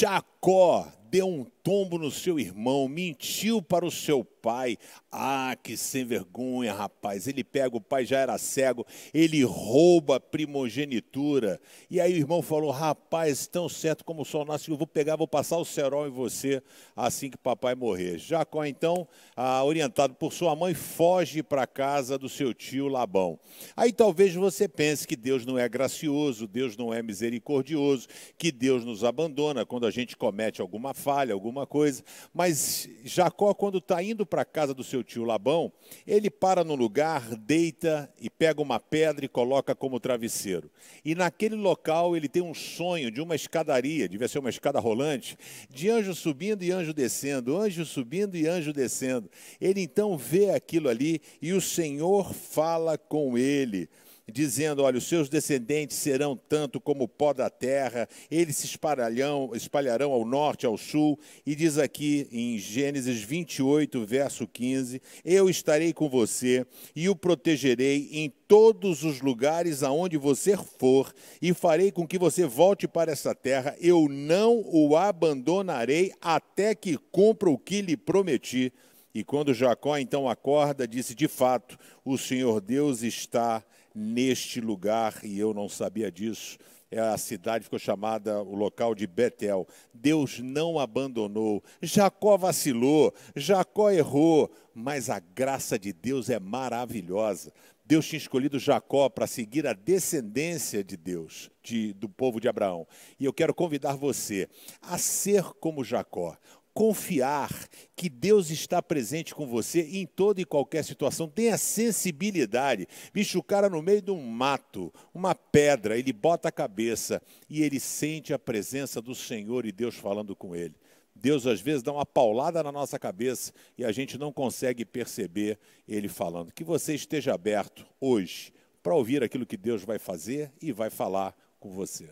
Jacó deu um tombo no seu irmão, mentiu para o seu pai. Ah, que sem vergonha, rapaz. Ele pega, o pai já era cego, ele rouba a primogenitura. E aí o irmão falou: Rapaz, tão certo como o sol nasce, eu vou pegar, vou passar o cerol em você assim que papai morrer. Jacó, então, ah, orientado por sua mãe, foge para a casa do seu tio Labão. Aí talvez você pense que Deus não é gracioso, Deus não é misericordioso, que Deus nos abandona quando a gente comete alguma falha, alguma coisa. Mas Jacó, quando está indo para a casa do seu tio Labão, ele para no lugar, deita e pega uma pedra e coloca como travesseiro. E naquele local ele tem um sonho de uma escadaria, devia ser uma escada rolante, de anjo subindo e anjo descendo, anjo subindo e anjo descendo. Ele então vê aquilo ali e o Senhor fala com ele dizendo: Olha, os seus descendentes serão tanto como o pó da terra, eles se espalharão, espalharão ao norte, ao sul. E diz aqui em Gênesis 28, verso 15: Eu estarei com você e o protegerei em todos os lugares aonde você for, e farei com que você volte para essa terra. Eu não o abandonarei até que cumpra o que lhe prometi. E quando Jacó então acorda, disse: De fato, o Senhor Deus está neste lugar, e eu não sabia disso. É a cidade ficou chamada o local de Betel. Deus não abandonou. Jacó vacilou, Jacó errou, mas a graça de Deus é maravilhosa. Deus tinha escolhido Jacó para seguir a descendência de Deus, de, do povo de Abraão. E eu quero convidar você a ser como Jacó confiar que Deus está presente com você em toda e qualquer situação. Tenha sensibilidade. Bicho, o cara no meio de um mato, uma pedra, ele bota a cabeça e ele sente a presença do Senhor e Deus falando com ele. Deus às vezes dá uma paulada na nossa cabeça e a gente não consegue perceber ele falando. Que você esteja aberto hoje para ouvir aquilo que Deus vai fazer e vai falar com você.